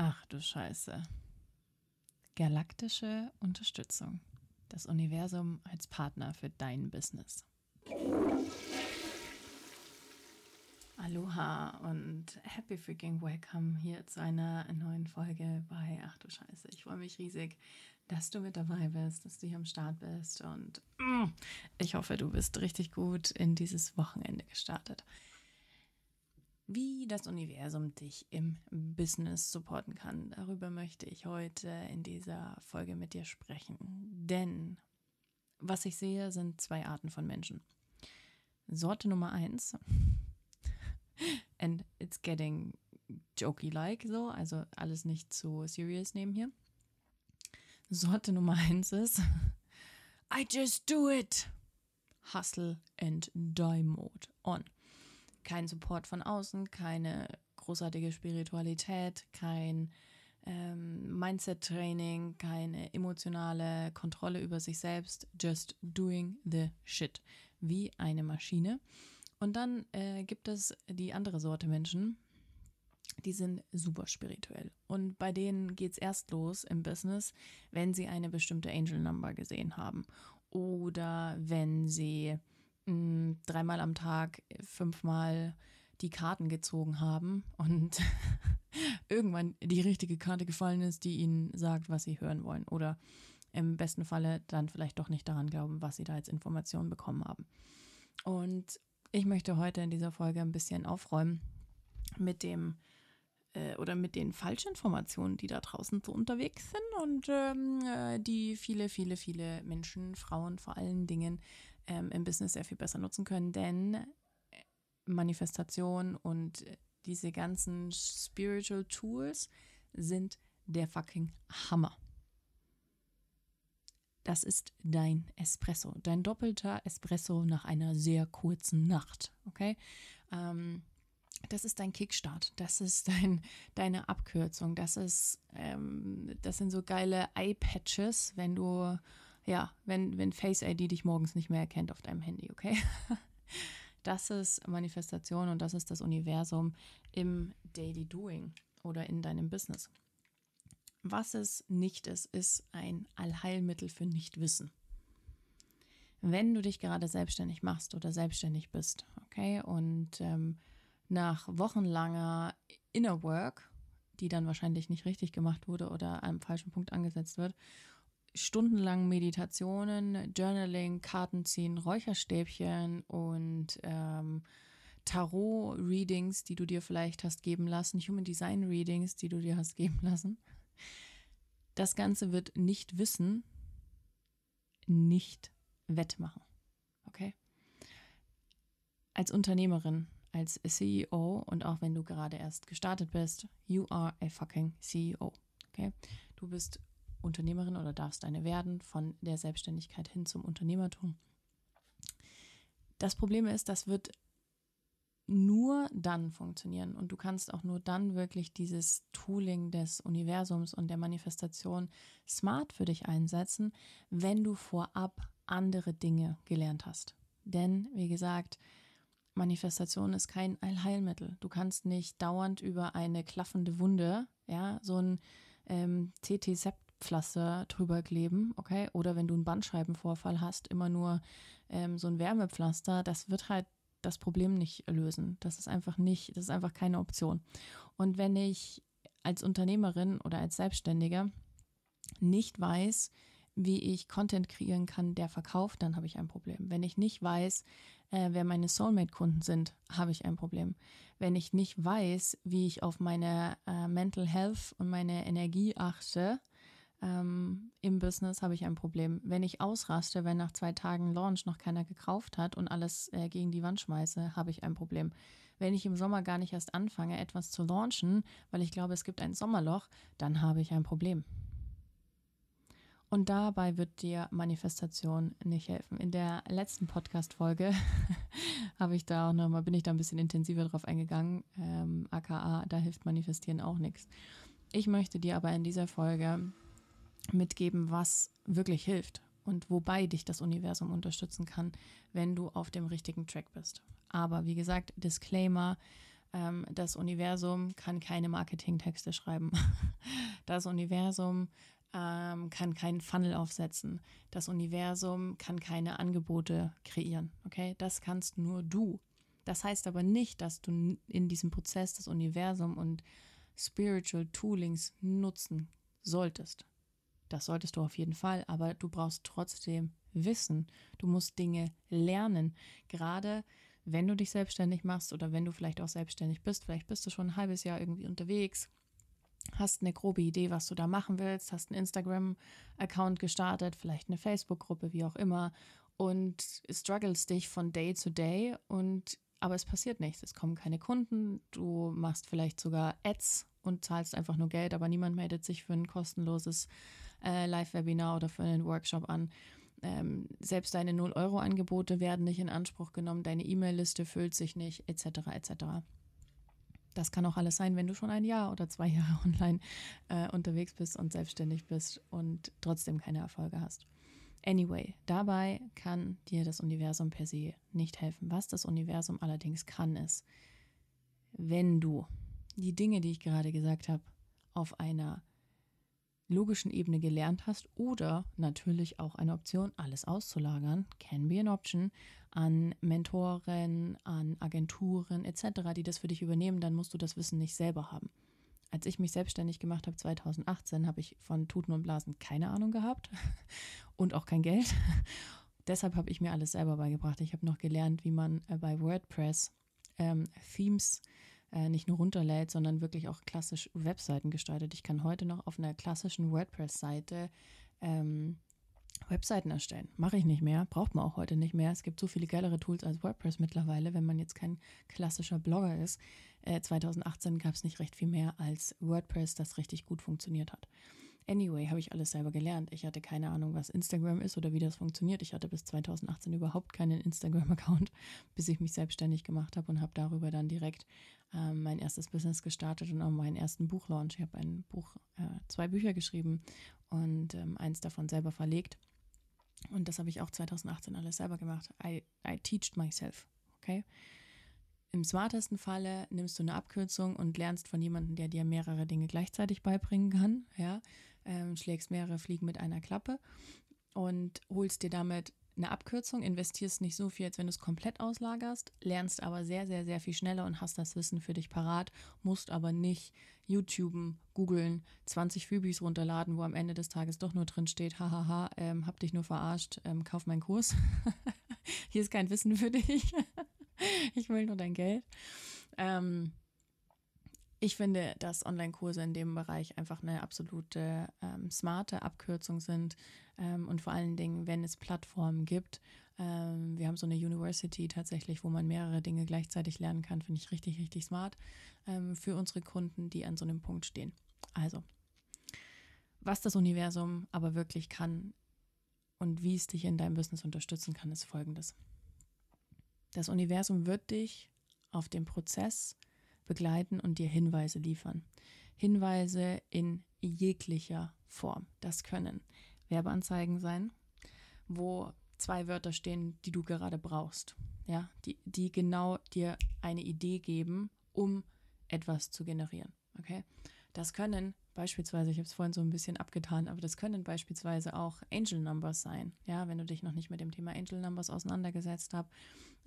Ach du Scheiße. Galaktische Unterstützung. Das Universum als Partner für dein Business. Aloha und happy freaking welcome hier zu einer neuen Folge bei Ach du Scheiße. Ich freue mich riesig, dass du mit dabei bist, dass du hier am Start bist und mm, ich hoffe, du bist richtig gut in dieses Wochenende gestartet wie das Universum dich im Business supporten kann. Darüber möchte ich heute in dieser Folge mit dir sprechen. Denn was ich sehe, sind zwei Arten von Menschen. Sorte Nummer eins, and it's getting jokey-like so, also alles nicht zu serious nehmen hier. Sorte Nummer eins ist, I just do it. Hustle and die mode on kein Support von außen, keine großartige Spiritualität, kein ähm, Mindset-Training, keine emotionale Kontrolle über sich selbst, just doing the shit, wie eine Maschine. Und dann äh, gibt es die andere Sorte Menschen, die sind super spirituell. Und bei denen geht es erst los im Business, wenn sie eine bestimmte Angel Number gesehen haben. Oder wenn sie mh, dreimal am Tag fünfmal die Karten gezogen haben und irgendwann die richtige Karte gefallen ist, die ihnen sagt, was sie hören wollen. Oder im besten Falle dann vielleicht doch nicht daran glauben, was sie da als Informationen bekommen haben. Und ich möchte heute in dieser Folge ein bisschen aufräumen mit dem äh, oder mit den Falschinformationen, die da draußen so unterwegs sind und ähm, äh, die viele, viele, viele Menschen, Frauen vor allen Dingen ähm, im Business sehr viel besser nutzen können. Denn äh, Manifestation und diese ganzen Spiritual Tools sind der fucking Hammer. Das ist dein Espresso, dein doppelter Espresso nach einer sehr kurzen Nacht. Okay? Ähm, das ist dein Kickstart, das ist dein, deine Abkürzung, das ist, ähm, das sind so geile Eye-Patches, wenn du, ja, wenn, wenn Face ID dich morgens nicht mehr erkennt auf deinem Handy, okay? Das ist Manifestation und das ist das Universum im Daily Doing oder in deinem Business. Was es nicht ist, ist ein Allheilmittel für Nichtwissen. Wenn du dich gerade selbstständig machst oder selbstständig bist, okay, und ähm, nach wochenlanger Inner Work, die dann wahrscheinlich nicht richtig gemacht wurde oder am falschen Punkt angesetzt wird, stundenlang Meditationen, Journaling, Karten ziehen, Räucherstäbchen und ähm, Tarot-Readings, die du dir vielleicht hast geben lassen, Human Design-Readings, die du dir hast geben lassen. Das Ganze wird nicht wissen, nicht wettmachen. Okay? Als Unternehmerin als CEO und auch wenn du gerade erst gestartet bist, you are a fucking CEO. Okay? Du bist Unternehmerin oder darfst eine werden von der Selbstständigkeit hin zum Unternehmertum. Das Problem ist, das wird nur dann funktionieren und du kannst auch nur dann wirklich dieses Tooling des Universums und der Manifestation smart für dich einsetzen, wenn du vorab andere Dinge gelernt hast. Denn, wie gesagt, Manifestation ist kein Allheilmittel. Du kannst nicht dauernd über eine klaffende Wunde, ja, so ein ähm, TT-Sept-Pflaster drüber kleben, okay? Oder wenn du einen Bandscheibenvorfall hast, immer nur ähm, so ein Wärmepflaster, das wird halt das Problem nicht lösen. Das ist einfach nicht, das ist einfach keine Option. Und wenn ich als Unternehmerin oder als Selbstständiger nicht weiß, wie ich Content kreieren kann, der verkauft, dann habe ich ein Problem. Wenn ich nicht weiß, äh, wer meine Soulmate-Kunden sind, habe ich ein Problem. Wenn ich nicht weiß, wie ich auf meine äh, Mental Health und meine Energie achte, ähm, im Business habe ich ein Problem. Wenn ich ausraste, wenn nach zwei Tagen Launch noch keiner gekauft hat und alles äh, gegen die Wand schmeiße, habe ich ein Problem. Wenn ich im Sommer gar nicht erst anfange, etwas zu launchen, weil ich glaube, es gibt ein Sommerloch, dann habe ich ein Problem. Und dabei wird dir Manifestation nicht helfen. In der letzten Podcast-Folge habe ich da auch nochmal, bin ich da ein bisschen intensiver drauf eingegangen. Ähm, AKA, da hilft Manifestieren auch nichts. Ich möchte dir aber in dieser Folge mitgeben, was wirklich hilft und wobei dich das Universum unterstützen kann, wenn du auf dem richtigen Track bist. Aber wie gesagt, Disclaimer, Ähm, das Universum kann keine Marketingtexte schreiben. Das Universum ähm, kann keinen Funnel aufsetzen. Das Universum kann keine Angebote kreieren. Okay, das kannst nur du. Das heißt aber nicht, dass du in diesem Prozess das Universum und Spiritual Toolings nutzen solltest. Das solltest du auf jeden Fall, aber du brauchst trotzdem Wissen. Du musst Dinge lernen. Gerade wenn du dich selbstständig machst oder wenn du vielleicht auch selbstständig bist, vielleicht bist du schon ein halbes Jahr irgendwie unterwegs, hast eine grobe Idee, was du da machen willst, hast einen Instagram-Account gestartet, vielleicht eine Facebook-Gruppe, wie auch immer, und struggles dich von Day zu Day und aber es passiert nichts. Es kommen keine Kunden, du machst vielleicht sogar Ads und zahlst einfach nur Geld, aber niemand meldet sich für ein kostenloses äh, Live-Webinar oder für einen Workshop an. Ähm, selbst deine 0-Euro-Angebote werden nicht in Anspruch genommen, deine E-Mail-Liste füllt sich nicht, etc. etc. Das kann auch alles sein, wenn du schon ein Jahr oder zwei Jahre online äh, unterwegs bist und selbstständig bist und trotzdem keine Erfolge hast. Anyway, dabei kann dir das Universum per se nicht helfen. Was das Universum allerdings kann, ist, wenn du die Dinge, die ich gerade gesagt habe, auf einer logischen Ebene gelernt hast oder natürlich auch eine Option, alles auszulagern, can be an option, an Mentoren, an Agenturen etc., die das für dich übernehmen, dann musst du das Wissen nicht selber haben. Als ich mich selbstständig gemacht habe 2018, habe ich von Tuten und Blasen keine Ahnung gehabt und auch kein Geld. Deshalb habe ich mir alles selber beigebracht. Ich habe noch gelernt, wie man äh, bei WordPress ähm, Themes nicht nur runterlädt, sondern wirklich auch klassisch Webseiten gestaltet. Ich kann heute noch auf einer klassischen WordPress-Seite ähm, Webseiten erstellen. Mache ich nicht mehr, braucht man auch heute nicht mehr. Es gibt so viele geilere Tools als WordPress mittlerweile, wenn man jetzt kein klassischer Blogger ist. Äh, 2018 gab es nicht recht viel mehr als WordPress, das richtig gut funktioniert hat. Anyway, habe ich alles selber gelernt. Ich hatte keine Ahnung, was Instagram ist oder wie das funktioniert. Ich hatte bis 2018 überhaupt keinen Instagram-Account, bis ich mich selbstständig gemacht habe und habe darüber dann direkt ähm, mein erstes Business gestartet und auch meinen ersten Buchlaunch. Ich habe ein Buch, äh, zwei Bücher geschrieben und ähm, eins davon selber verlegt. Und das habe ich auch 2018 alles selber gemacht. I, I teached myself, okay? Im smartesten Falle nimmst du eine Abkürzung und lernst von jemandem, der dir mehrere Dinge gleichzeitig beibringen kann, ja, ähm, schlägst mehrere Fliegen mit einer Klappe und holst dir damit eine Abkürzung, investierst nicht so viel, als wenn du es komplett auslagerst, lernst aber sehr, sehr, sehr viel schneller und hast das Wissen für dich parat, musst aber nicht YouTuben, googeln, 20 Freebies runterladen, wo am Ende des Tages doch nur drin steht, hahaha, ähm, hab dich nur verarscht, ähm, kauf meinen Kurs. Hier ist kein Wissen für dich. ich will nur dein Geld. Ähm, ich finde, dass Online-Kurse in dem Bereich einfach eine absolute ähm, smarte Abkürzung sind ähm, und vor allen Dingen, wenn es Plattformen gibt. Ähm, wir haben so eine University tatsächlich, wo man mehrere Dinge gleichzeitig lernen kann, finde ich richtig, richtig smart ähm, für unsere Kunden, die an so einem Punkt stehen. Also, was das Universum aber wirklich kann und wie es dich in deinem Business unterstützen kann, ist folgendes. Das Universum wird dich auf dem Prozess begleiten und dir Hinweise liefern. Hinweise in jeglicher Form. Das können Werbeanzeigen sein, wo zwei Wörter stehen, die du gerade brauchst. Ja, die, die genau dir eine Idee geben, um etwas zu generieren. Okay? Das können beispielsweise, ich habe es vorhin so ein bisschen abgetan, aber das können beispielsweise auch Angel Numbers sein. Ja, wenn du dich noch nicht mit dem Thema Angel Numbers auseinandergesetzt hast.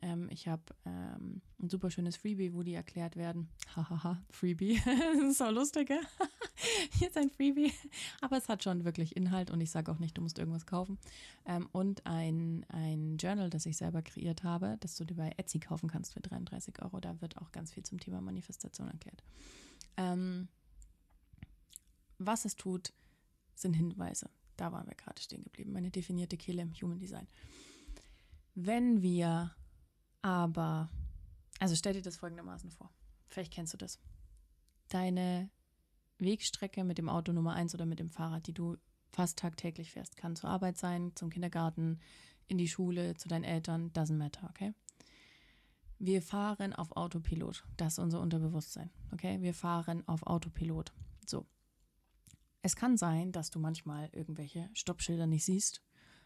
Ähm, ich habe ähm, ein super schönes Freebie, wo die erklärt werden. Hahaha, Freebie. so lustig, gell? Jetzt ein Freebie. Aber es hat schon wirklich Inhalt und ich sage auch nicht, du musst irgendwas kaufen. Ähm, und ein, ein Journal, das ich selber kreiert habe, das du dir bei Etsy kaufen kannst für 33 Euro. Da wird auch ganz viel zum Thema Manifestation erklärt. Ähm, was es tut, sind Hinweise. Da waren wir gerade stehen geblieben. Meine definierte Kehle im Human Design. Wenn wir aber, also stell dir das folgendermaßen vor. Vielleicht kennst du das. Deine Wegstrecke mit dem Auto Nummer 1 oder mit dem Fahrrad, die du fast tagtäglich fährst, kann zur Arbeit sein, zum Kindergarten, in die Schule, zu deinen Eltern, doesn't matter, okay? Wir fahren auf Autopilot. Das ist unser Unterbewusstsein, okay? Wir fahren auf Autopilot. So, es kann sein, dass du manchmal irgendwelche Stoppschilder nicht siehst,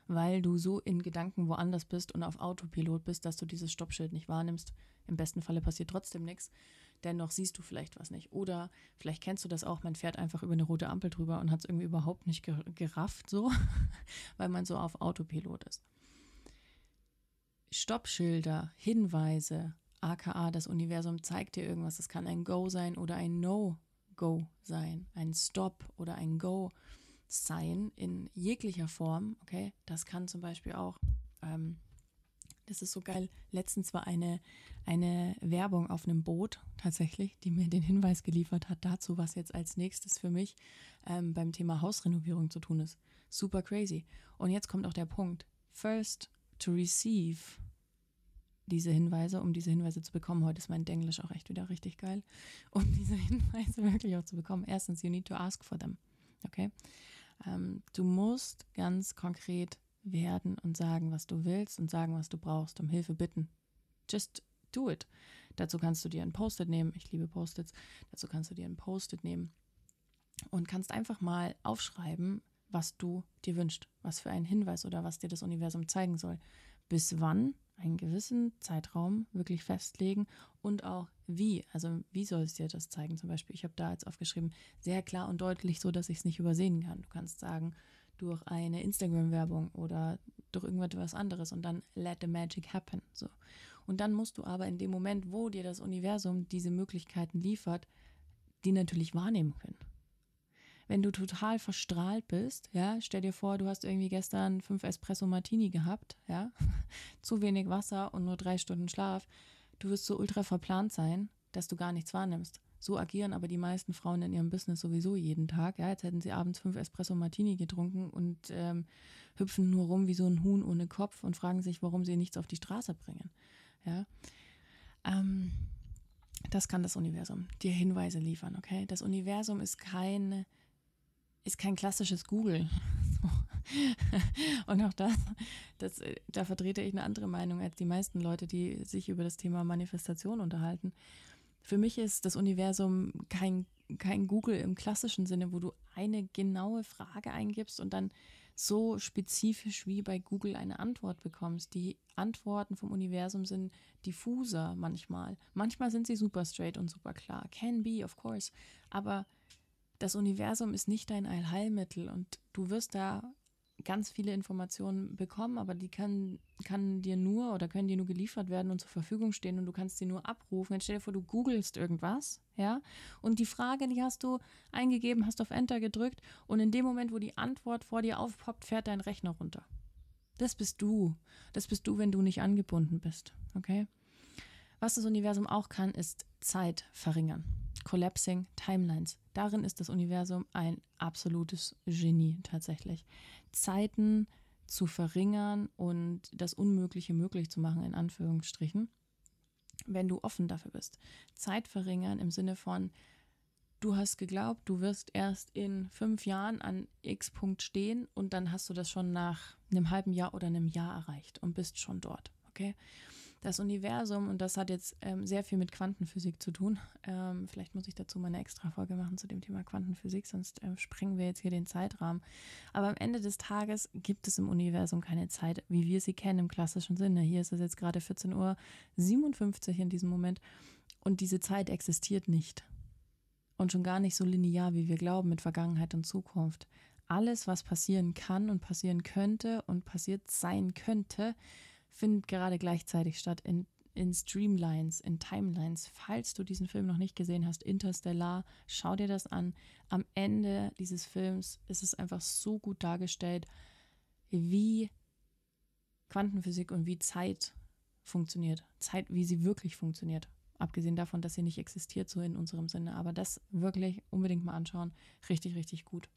weil du so in Gedanken woanders bist und auf Autopilot bist, dass du dieses Stoppschild nicht wahrnimmst. Im besten Falle passiert trotzdem nichts. dennoch siehst du vielleicht was nicht. Oder vielleicht kennst du das auch, man fährt einfach über eine rote Ampel drüber und hat es irgendwie überhaupt nicht gerafft, so, weil man so auf Autopilot ist. Stoppschilder, Hinweise, aka das Universum zeigt dir irgendwas. Das kann ein Go sein oder ein No-Go sein, ein Stop oder ein Go sein in jeglicher Form. Okay, das kann zum Beispiel auch ähm, das ist so geil. Letztens war eine, eine Werbung auf einem Boot tatsächlich, die mir den Hinweis geliefert hat dazu, was jetzt als nächstes für mich ähm, beim Thema Hausrenovierung zu tun ist. Super crazy. Und jetzt kommt auch der Punkt. First to receive diese Hinweise, um diese Hinweise zu bekommen. Heute ist mein Englisch auch echt wieder richtig geil. Um diese Hinweise wirklich auch zu bekommen. Erstens, you need to ask for them. Okay? Ähm, du musst ganz konkret werden und sagen, was du willst und sagen, was du brauchst, um Hilfe bitten. Just do it. Dazu kannst du dir ein Post-it nehmen. Ich liebe Post-its. Dazu kannst du dir ein Post-it nehmen und kannst einfach mal aufschreiben, was du dir wünschst, was für einen Hinweis oder was dir das Universum zeigen soll. Bis wann einen gewissen Zeitraum wirklich festlegen und auch wie. Also wie soll es dir das zeigen? Zum Beispiel, ich habe da jetzt aufgeschrieben, sehr klar und deutlich, so dass ich es nicht übersehen kann. Du kannst sagen, durch eine Instagram-Werbung oder durch irgendwas anderes und dann let the magic happen. So. Und dann musst du aber in dem Moment, wo dir das Universum diese Möglichkeiten liefert, die natürlich wahrnehmen können. Wenn du total verstrahlt bist, ja, stell dir vor, du hast irgendwie gestern fünf Espresso Martini gehabt, ja, zu wenig Wasser und nur drei Stunden Schlaf, du wirst so ultra verplant sein, dass du gar nichts wahrnimmst. So agieren aber die meisten Frauen in ihrem Business sowieso jeden Tag. Ja, jetzt hätten sie abends fünf Espresso Martini getrunken und ähm, hüpfen nur rum wie so ein Huhn ohne Kopf und fragen sich, warum sie nichts auf die Straße bringen. Ja, ähm, das kann das Universum dir Hinweise liefern. Okay, das Universum ist kein ist kein klassisches Google. Und auch das, das, da vertrete ich eine andere Meinung als die meisten Leute, die sich über das Thema Manifestation unterhalten. Für mich ist das Universum kein, kein Google im klassischen Sinne, wo du eine genaue Frage eingibst und dann so spezifisch wie bei Google eine Antwort bekommst. Die Antworten vom Universum sind diffuser manchmal. Manchmal sind sie super straight und super klar. Can be, of course. Aber das Universum ist nicht dein Allheilmittel und du wirst da ganz viele Informationen bekommen, aber die kann, kann dir nur oder können dir nur geliefert werden und zur Verfügung stehen und du kannst sie nur abrufen. Jetzt stell dir vor, du googelst irgendwas, ja, und die Frage, die hast du eingegeben, hast auf Enter gedrückt und in dem Moment, wo die Antwort vor dir aufpoppt, fährt dein Rechner runter. Das bist du. Das bist du, wenn du nicht angebunden bist, okay? Was das Universum auch kann, ist Zeit verringern. Collapsing Timelines. Darin ist das Universum ein absolutes Genie tatsächlich. Zeiten zu verringern und das Unmögliche möglich zu machen, in Anführungsstrichen, wenn du offen dafür bist. Zeit verringern im Sinne von, du hast geglaubt, du wirst erst in fünf Jahren an X Punkt stehen und dann hast du das schon nach einem halben Jahr oder einem Jahr erreicht und bist schon dort. Okay? Das Universum, und das hat jetzt ähm, sehr viel mit Quantenphysik zu tun. Ähm, vielleicht muss ich dazu mal eine extra Folge machen zu dem Thema Quantenphysik, sonst äh, sprengen wir jetzt hier den Zeitrahmen. Aber am Ende des Tages gibt es im Universum keine Zeit, wie wir sie kennen im klassischen Sinne. Hier ist es jetzt gerade 14.57 Uhr in diesem Moment und diese Zeit existiert nicht. Und schon gar nicht so linear, wie wir glauben, mit Vergangenheit und Zukunft. Alles, was passieren kann und passieren könnte und passiert sein könnte, findet gerade gleichzeitig statt in, in Streamlines, in Timelines. Falls du diesen Film noch nicht gesehen hast, Interstellar, schau dir das an. Am Ende dieses Films ist es einfach so gut dargestellt, wie Quantenphysik und wie Zeit funktioniert. Zeit, wie sie wirklich funktioniert. Abgesehen davon, dass sie nicht existiert, so in unserem Sinne. Aber das wirklich unbedingt mal anschauen. Richtig, richtig gut.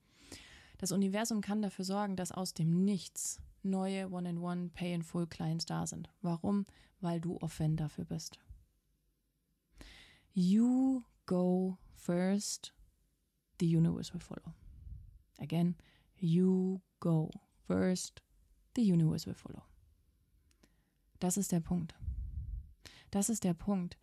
Das Universum kann dafür sorgen, dass aus dem Nichts neue One-in-One Pay-in-Full-Clients da sind. Warum? Weil du offen dafür bist. You go first, the universe will follow. Again, you go first, the universe will follow. Das ist der Punkt. Das ist der Punkt.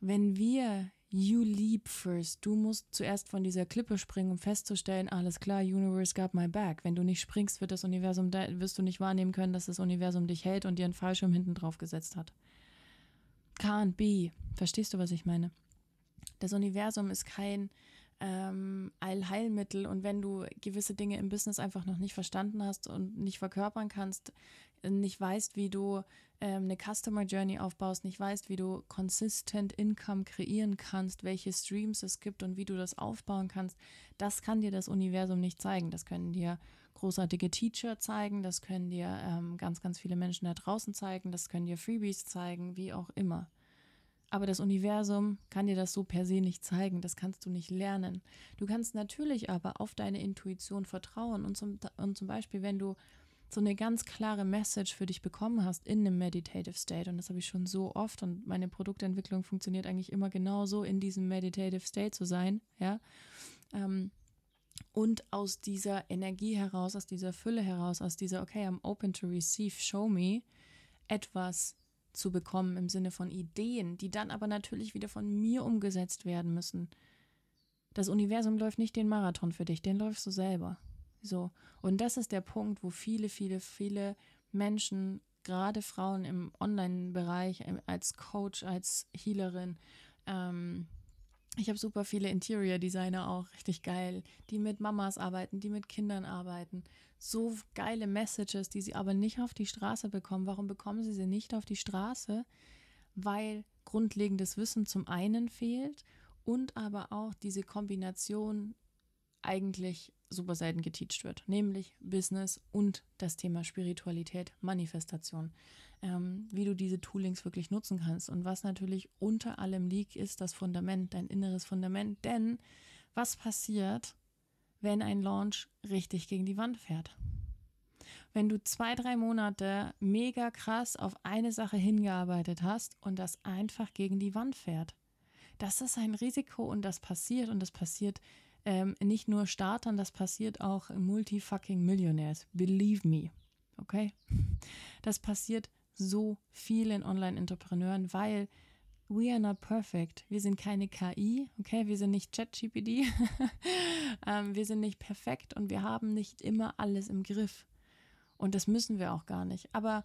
Wenn wir You leap first. Du musst zuerst von dieser Klippe springen, um festzustellen, alles klar, Universe got my back. Wenn du nicht springst, wird das Universum, wirst du nicht wahrnehmen können, dass das Universum dich hält und dir einen Fallschirm hinten drauf gesetzt hat. Can't be. Verstehst du, was ich meine? Das Universum ist kein ähm, Allheilmittel und wenn du gewisse Dinge im Business einfach noch nicht verstanden hast und nicht verkörpern kannst, nicht weißt, wie du ähm, eine Customer Journey aufbaust, nicht weißt, wie du consistent Income kreieren kannst, welche Streams es gibt und wie du das aufbauen kannst, das kann dir das Universum nicht zeigen. Das können dir großartige Teacher zeigen, das können dir ähm, ganz, ganz viele Menschen da draußen zeigen, das können dir Freebies zeigen, wie auch immer. Aber das Universum kann dir das so per se nicht zeigen, das kannst du nicht lernen. Du kannst natürlich aber auf deine Intuition vertrauen und zum, und zum Beispiel, wenn du so eine ganz klare Message für dich bekommen hast in einem Meditative State, und das habe ich schon so oft und meine Produktentwicklung funktioniert eigentlich immer genauso, in diesem Meditative State zu sein, ja, ähm, und aus dieser Energie heraus, aus dieser Fülle heraus, aus dieser, okay, I'm open to receive, show me, etwas zu bekommen im Sinne von Ideen, die dann aber natürlich wieder von mir umgesetzt werden müssen. Das Universum läuft nicht den Marathon für dich, den läufst du selber. So. Und das ist der Punkt, wo viele, viele, viele Menschen, gerade Frauen im Online-Bereich, ähm, als Coach, als Healerin, ähm, ich habe super viele Interior-Designer auch, richtig geil, die mit Mamas arbeiten, die mit Kindern arbeiten. So geile Messages, die sie aber nicht auf die Straße bekommen. Warum bekommen sie sie nicht auf die Straße? Weil grundlegendes Wissen zum einen fehlt und aber auch diese Kombination eigentlich super selten geteacht wird, nämlich Business und das Thema Spiritualität, Manifestation ähm, wie du diese Toolings wirklich nutzen kannst. Und was natürlich unter allem liegt, ist das Fundament, dein inneres Fundament. Denn was passiert, wenn ein Launch richtig gegen die Wand fährt? Wenn du zwei, drei Monate mega krass auf eine Sache hingearbeitet hast und das einfach gegen die Wand fährt. Das ist ein Risiko und das passiert und das passiert ähm, nicht nur Startern, das passiert auch Multi-fucking Millionaires. Believe me. Okay? Das passiert so vielen Online-Entrepreneuren, weil we are not perfect. Wir sind keine KI, okay? Wir sind nicht ChatGPT. ähm, wir sind nicht perfekt und wir haben nicht immer alles im Griff. Und das müssen wir auch gar nicht. Aber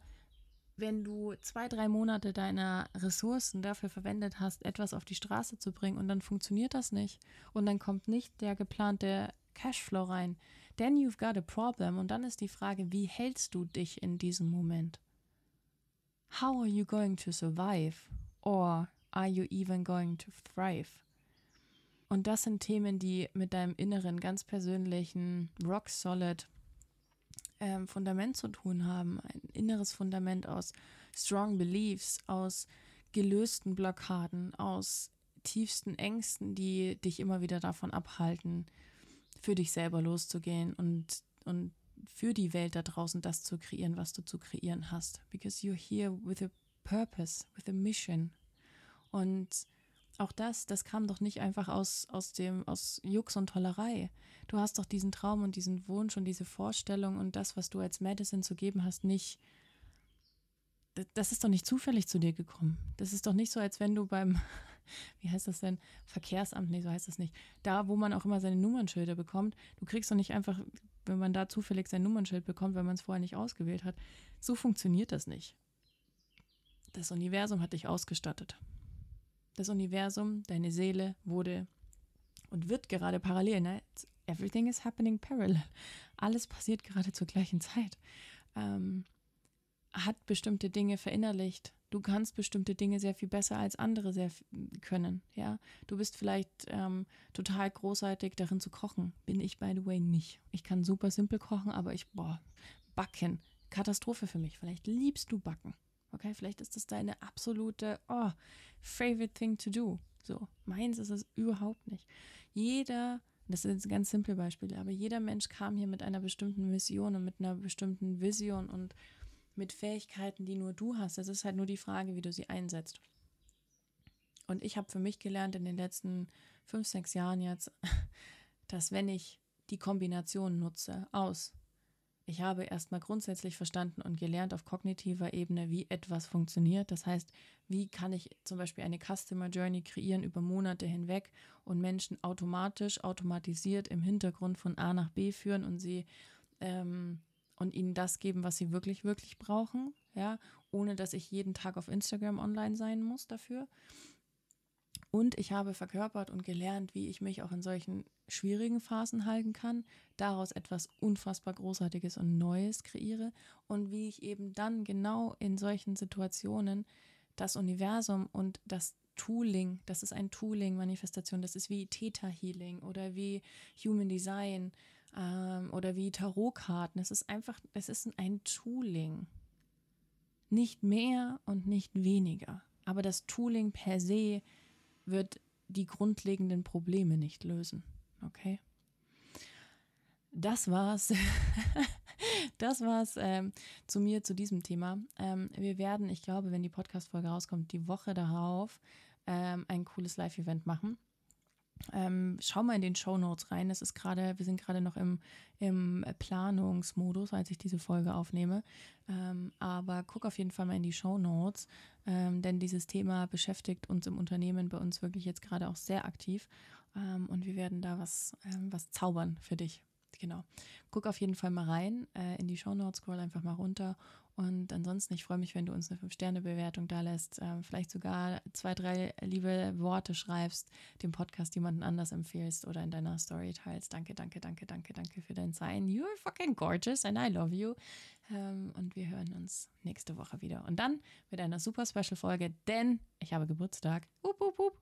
wenn du zwei, drei Monate deiner Ressourcen dafür verwendet hast, etwas auf die Straße zu bringen und dann funktioniert das nicht und dann kommt nicht der geplante Cashflow rein, then you've got a problem. Und dann ist die Frage, wie hältst du dich in diesem Moment? How are you going to survive? Or are you even going to thrive? Und das sind Themen, die mit deinem inneren, ganz persönlichen, rock solid ähm, Fundament zu tun haben. Ein inneres Fundament aus strong beliefs, aus gelösten Blockaden, aus tiefsten Ängsten, die dich immer wieder davon abhalten, für dich selber loszugehen und, und für die Welt da draußen das zu kreieren, was du zu kreieren hast. Because you're here with a purpose, with a mission. Und auch das, das kam doch nicht einfach aus, aus dem, aus Jux und Tollerei. Du hast doch diesen Traum und diesen Wunsch und diese Vorstellung und das, was du als Medicine zu geben hast, nicht. Das ist doch nicht zufällig zu dir gekommen. Das ist doch nicht so, als wenn du beim, wie heißt das denn? Verkehrsamt, nee, so heißt das nicht. Da, wo man auch immer seine Nummernschilder bekommt, du kriegst doch nicht einfach wenn man da zufällig sein Nummernschild bekommt, wenn man es vorher nicht ausgewählt hat. So funktioniert das nicht. Das Universum hat dich ausgestattet. Das Universum, deine Seele wurde und wird gerade parallel. Ne? Everything is happening parallel. Alles passiert gerade zur gleichen Zeit. Ähm, hat bestimmte Dinge verinnerlicht, du kannst bestimmte Dinge sehr viel besser als andere sehr können. Ja, du bist vielleicht ähm, total großartig darin zu kochen. Bin ich by the way nicht. Ich kann super simpel kochen, aber ich boah, backen Katastrophe für mich. Vielleicht liebst du backen. Okay, vielleicht ist das deine absolute oh, favorite thing to do. So, meins ist es überhaupt nicht. Jeder das sind ganz simple Beispiele, aber jeder Mensch kam hier mit einer bestimmten Mission und mit einer bestimmten Vision und mit Fähigkeiten, die nur du hast. Es ist halt nur die Frage, wie du sie einsetzt. Und ich habe für mich gelernt in den letzten fünf, sechs Jahren jetzt, dass wenn ich die Kombination nutze aus, ich habe erstmal grundsätzlich verstanden und gelernt auf kognitiver Ebene, wie etwas funktioniert. Das heißt, wie kann ich zum Beispiel eine Customer Journey kreieren über Monate hinweg und Menschen automatisch, automatisiert im Hintergrund von A nach B führen und sie ähm, und ihnen das geben, was sie wirklich, wirklich brauchen, ja, ohne dass ich jeden Tag auf Instagram online sein muss dafür. Und ich habe verkörpert und gelernt, wie ich mich auch in solchen schwierigen Phasen halten kann, daraus etwas unfassbar Großartiges und Neues kreiere und wie ich eben dann genau in solchen Situationen das Universum und das Tooling, das ist ein Tooling-Manifestation, das ist wie Theta Healing oder wie Human Design ähm, oder wie Tarotkarten. Es ist einfach, es ist ein Tooling. Nicht mehr und nicht weniger. Aber das Tooling per se wird die grundlegenden Probleme nicht lösen. Okay? Das war's. das war's ähm, zu mir zu diesem Thema. Ähm, wir werden, ich glaube, wenn die Podcast-Folge rauskommt, die Woche darauf ähm, ein cooles Live-Event machen. Ähm, schau mal in den Show Notes rein. Es ist gerade, wir sind gerade noch im, im Planungsmodus, als ich diese Folge aufnehme. Ähm, aber guck auf jeden Fall mal in die Show Notes, ähm, denn dieses Thema beschäftigt uns im Unternehmen bei uns wirklich jetzt gerade auch sehr aktiv. Ähm, und wir werden da was, ähm, was zaubern für dich. Genau. Guck auf jeden Fall mal rein äh, in die Show Notes, scroll einfach mal runter und ansonsten, ich freue mich, wenn du uns eine 5-Sterne-Bewertung da lässt, äh, vielleicht sogar zwei, drei liebe Worte schreibst, dem Podcast jemanden anders empfehlst oder in deiner Story teilst. Danke, danke, danke, danke, danke für dein Sein. You're fucking gorgeous and I love you. Ähm, und wir hören uns nächste Woche wieder. Und dann mit einer super Special-Folge, denn ich habe Geburtstag. Up, up, up.